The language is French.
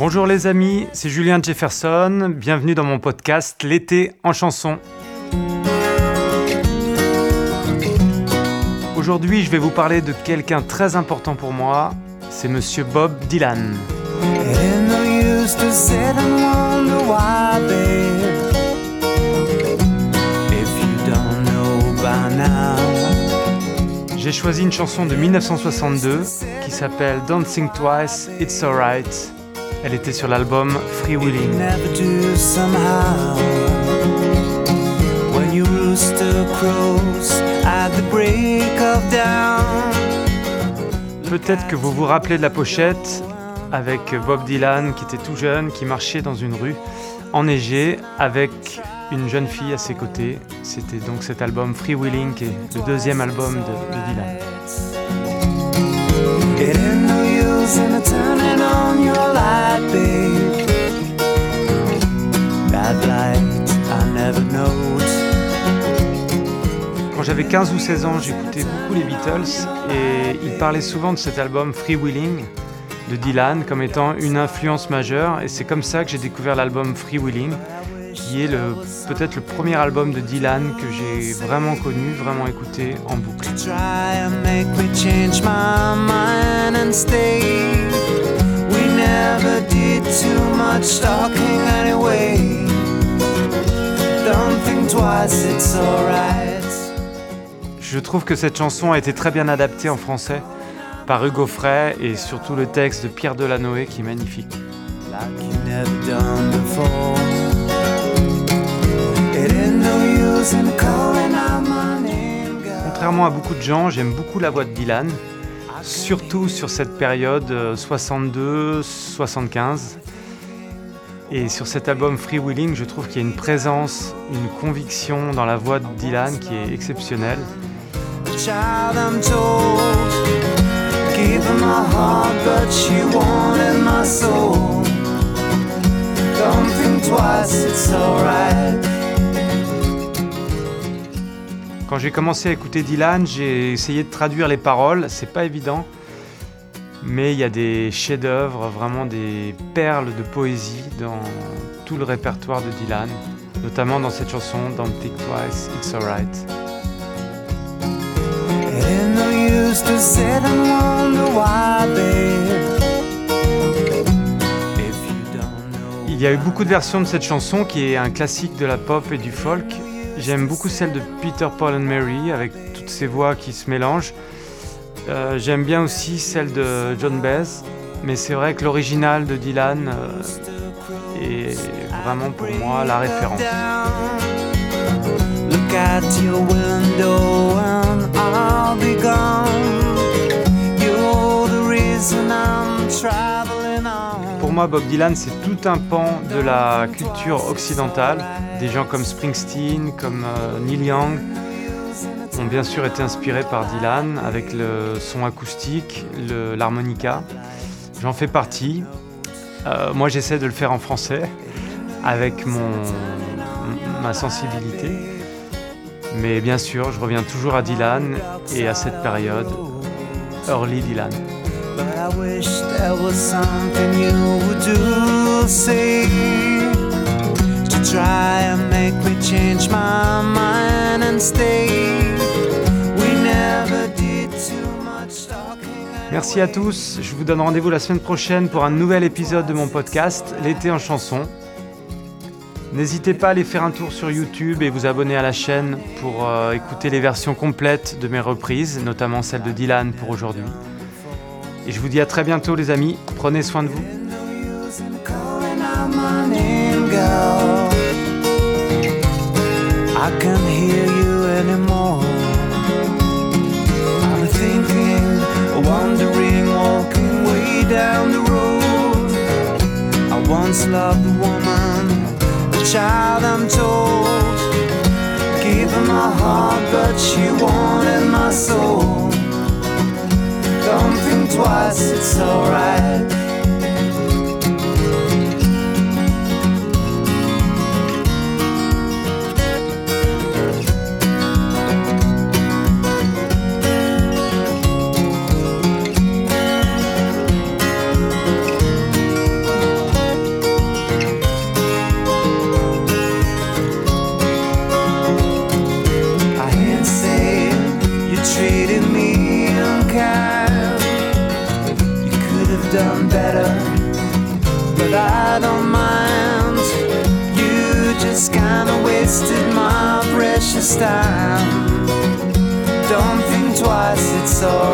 Bonjour les amis, c'est Julien Jefferson, bienvenue dans mon podcast L'été en chanson. Aujourd'hui je vais vous parler de quelqu'un très important pour moi, c'est monsieur Bob Dylan. J'ai choisi une chanson de 1962 qui s'appelle Dancing Twice, It's Alright. Elle était sur l'album Free Willing. Peut-être que vous vous rappelez de la pochette avec Bob Dylan qui était tout jeune, qui marchait dans une rue enneigée avec une jeune fille à ses côtés. C'était donc cet album Free Willing qui est le deuxième album de, de Dylan. Quand j'avais 15 ou 16 ans, j'écoutais beaucoup les Beatles et ils parlaient souvent de cet album Free Willing de Dylan comme étant une influence majeure et c'est comme ça que j'ai découvert l'album Free Willing qui est peut-être le premier album de Dylan que j'ai vraiment connu, vraiment écouté en boucle. Je trouve que cette chanson a été très bien adaptée en français par Hugo Frey et surtout le texte de Pierre Delanoë qui est magnifique. Contrairement à beaucoup de gens, j'aime beaucoup la voix de Dylan, surtout sur cette période 62-75. Euh, Et sur cet album Free Willing, je trouve qu'il y a une présence, une conviction dans la voix de Dylan qui est exceptionnelle. Quand j'ai commencé à écouter Dylan, j'ai essayé de traduire les paroles, c'est pas évident, mais il y a des chefs-d'œuvre, vraiment des perles de poésie dans tout le répertoire de Dylan, notamment dans cette chanson Don't Think Twice, It's Alright. Il y a eu beaucoup de versions de cette chanson qui est un classique de la pop et du folk. J'aime beaucoup celle de Peter, Paul and Mary avec toutes ces voix qui se mélangent. Euh, j'aime bien aussi celle de John Baez, mais c'est vrai que l'original de Dylan euh, est vraiment pour moi la référence. Pour moi, Bob Dylan, c'est tout un pan de la culture occidentale. Des gens comme Springsteen, comme euh, Neil Young ont bien sûr été inspirés par Dylan avec le son acoustique, l'harmonica. J'en fais partie. Euh, moi, j'essaie de le faire en français avec mon, ma sensibilité. Mais bien sûr, je reviens toujours à Dylan et à cette période, early Dylan. Merci à tous, je vous donne rendez-vous la semaine prochaine pour un nouvel épisode de mon podcast, L'été en chanson. N'hésitez pas à aller faire un tour sur YouTube et vous abonner à la chaîne pour euh, écouter les versions complètes de mes reprises, notamment celle de Dylan pour aujourd'hui. Et je vous dis à très bientôt les amis, prenez soin de vous. I once loved a woman, a child, I'm told. Her my heart, but she wanted my soul. Twice, it's alright. better, but I don't mind. You just kinda wasted my precious time. Don't think twice, it's all.